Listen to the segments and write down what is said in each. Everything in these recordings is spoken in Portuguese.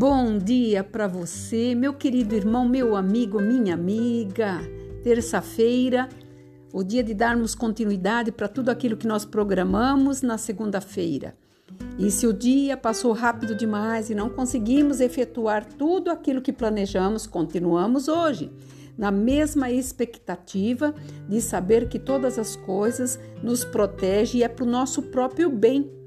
Bom dia para você, meu querido irmão, meu amigo, minha amiga. Terça-feira, o dia de darmos continuidade para tudo aquilo que nós programamos na segunda-feira. E se o dia passou rápido demais e não conseguimos efetuar tudo aquilo que planejamos, continuamos hoje na mesma expectativa de saber que todas as coisas nos protegem e é para o nosso próprio bem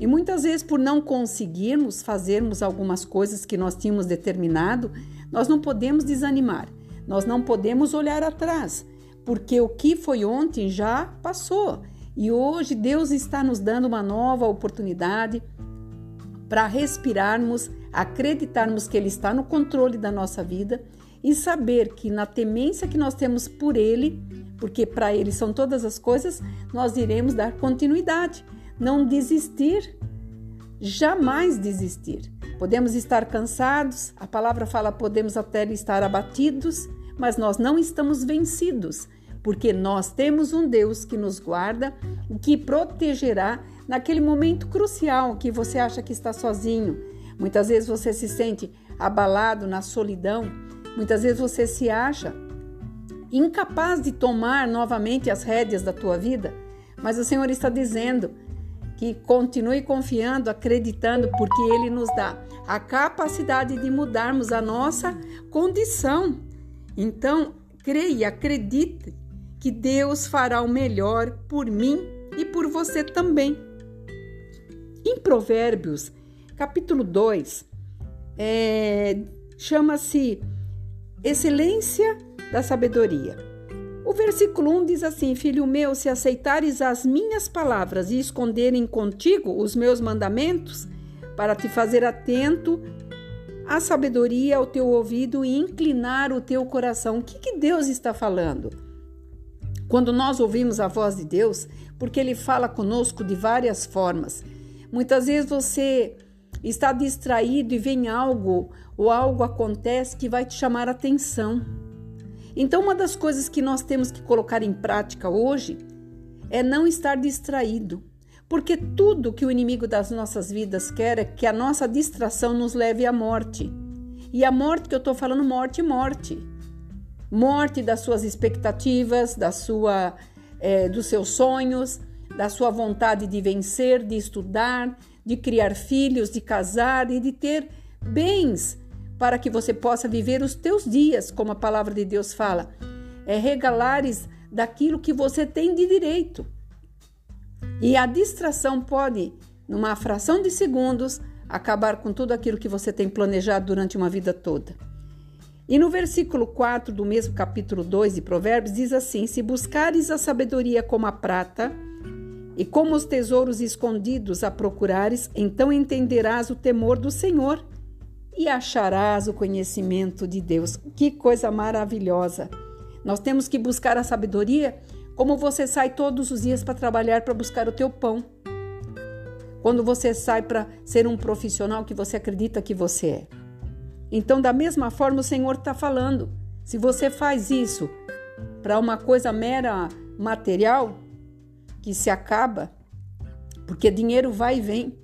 e muitas vezes, por não conseguirmos fazermos algumas coisas que nós tínhamos determinado, nós não podemos desanimar, nós não podemos olhar atrás, porque o que foi ontem já passou. E hoje Deus está nos dando uma nova oportunidade para respirarmos, acreditarmos que Ele está no controle da nossa vida e saber que na temência que nós temos por Ele, porque para Ele são todas as coisas, nós iremos dar continuidade não desistir, jamais desistir. Podemos estar cansados, a palavra fala podemos até estar abatidos, mas nós não estamos vencidos, porque nós temos um Deus que nos guarda e que protegerá naquele momento crucial que você acha que está sozinho. Muitas vezes você se sente abalado na solidão, muitas vezes você se acha incapaz de tomar novamente as rédeas da tua vida, mas o Senhor está dizendo: que continue confiando, acreditando, porque Ele nos dá a capacidade de mudarmos a nossa condição. Então, creia, acredite que Deus fará o melhor por mim e por você também. Em Provérbios, capítulo 2, é, chama-se Excelência da Sabedoria. O versículo 1 diz assim: Filho meu, se aceitares as minhas palavras e esconderem contigo os meus mandamentos, para te fazer atento à sabedoria ao teu ouvido e inclinar o teu coração. O que, que Deus está falando? Quando nós ouvimos a voz de Deus, porque Ele fala conosco de várias formas. Muitas vezes você está distraído e vem algo ou algo acontece que vai te chamar a atenção. Então, uma das coisas que nós temos que colocar em prática hoje é não estar distraído, porque tudo que o inimigo das nossas vidas quer é que a nossa distração nos leve à morte. E a morte que eu estou falando, morte, morte. Morte das suas expectativas, da sua, é, dos seus sonhos, da sua vontade de vencer, de estudar, de criar filhos, de casar e de ter bens para que você possa viver os teus dias, como a palavra de Deus fala. É regalares daquilo que você tem de direito. E a distração pode, numa fração de segundos, acabar com tudo aquilo que você tem planejado durante uma vida toda. E no versículo 4 do mesmo capítulo 2 de Provérbios diz assim: Se buscares a sabedoria como a prata, e como os tesouros escondidos a procurares, então entenderás o temor do Senhor e acharás o conhecimento de Deus. Que coisa maravilhosa! Nós temos que buscar a sabedoria como você sai todos os dias para trabalhar para buscar o teu pão. Quando você sai para ser um profissional que você acredita que você é. Então, da mesma forma, o Senhor está falando. Se você faz isso para uma coisa mera material, que se acaba, porque dinheiro vai e vem,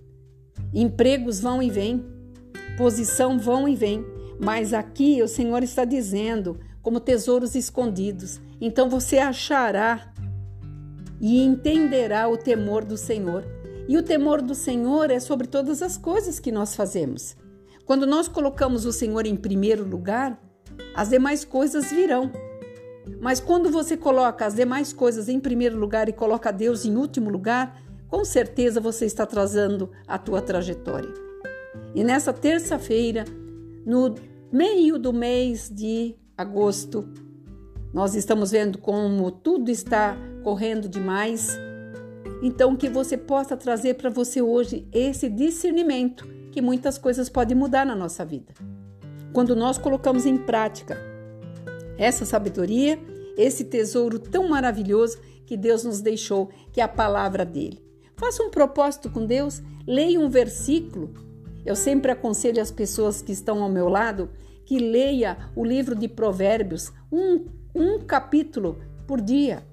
empregos vão e vêm, posição vão e vêm, mas aqui o Senhor está dizendo como tesouros escondidos. Então você achará e entenderá o temor do Senhor. E o temor do Senhor é sobre todas as coisas que nós fazemos. Quando nós colocamos o Senhor em primeiro lugar, as demais coisas virão. Mas quando você coloca as demais coisas em primeiro lugar e coloca Deus em último lugar, com certeza você está trazendo a tua trajetória. E nessa terça-feira, no meio do mês de agosto, nós estamos vendo como tudo está correndo demais. Então, que você possa trazer para você hoje esse discernimento que muitas coisas podem mudar na nossa vida. Quando nós colocamos em prática essa sabedoria, esse tesouro tão maravilhoso que Deus nos deixou, que é a palavra dele. Faça um propósito com Deus, leia um versículo eu sempre aconselho as pessoas que estão ao meu lado que leia o livro de Provérbios, um, um capítulo por dia.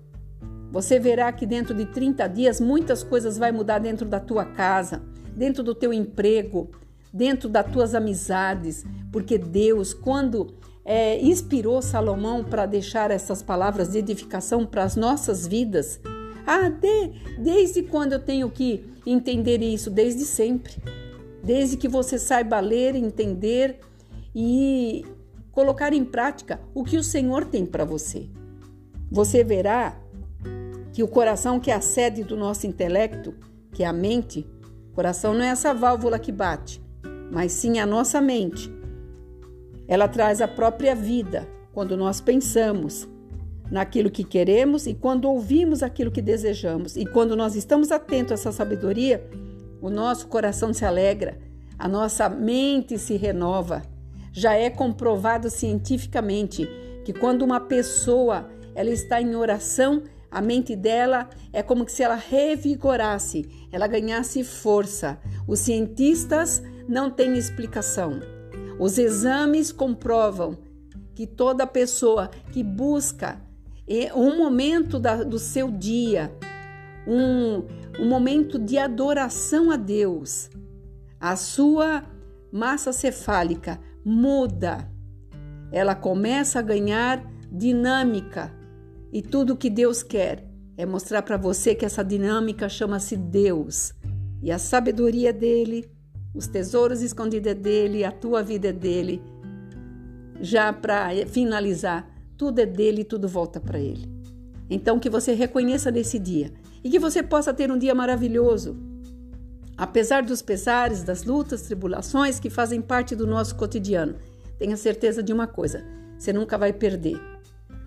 Você verá que dentro de 30 dias muitas coisas vai mudar dentro da tua casa, dentro do teu emprego, dentro das tuas amizades, porque Deus, quando é, inspirou Salomão para deixar essas palavras de edificação para as nossas vidas, ah, de, desde quando eu tenho que entender isso? Desde sempre. Desde que você saiba ler, entender e colocar em prática o que o Senhor tem para você. Você verá que o coração, que é a sede do nosso intelecto, que é a mente, coração não é essa válvula que bate, mas sim a nossa mente. Ela traz a própria vida quando nós pensamos naquilo que queremos e quando ouvimos aquilo que desejamos. E quando nós estamos atentos a essa sabedoria, o nosso coração se alegra, a nossa mente se renova. Já é comprovado cientificamente que quando uma pessoa ela está em oração, a mente dela é como se ela revigorasse, ela ganhasse força. Os cientistas não têm explicação. Os exames comprovam que toda pessoa que busca um momento da, do seu dia, um, um momento de adoração a Deus, a sua massa cefálica muda. Ela começa a ganhar dinâmica. E tudo que Deus quer é mostrar para você que essa dinâmica chama-se Deus. E a sabedoria dele, os tesouros escondidos é dele, a tua vida é dele. Já para finalizar, tudo é dele e tudo volta para ele. Então que você reconheça nesse dia e que você possa ter um dia maravilhoso. Apesar dos pesares, das lutas, tribulações que fazem parte do nosso cotidiano, tenha certeza de uma coisa: você nunca vai perder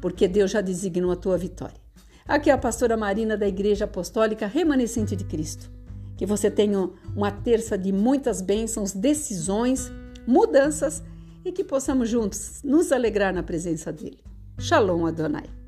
porque Deus já designou a tua vitória. Aqui é a pastora Marina da Igreja Apostólica Remanescente de Cristo. Que você tenha uma terça de muitas bênçãos, decisões, mudanças e que possamos juntos nos alegrar na presença dele. Shalom Adonai.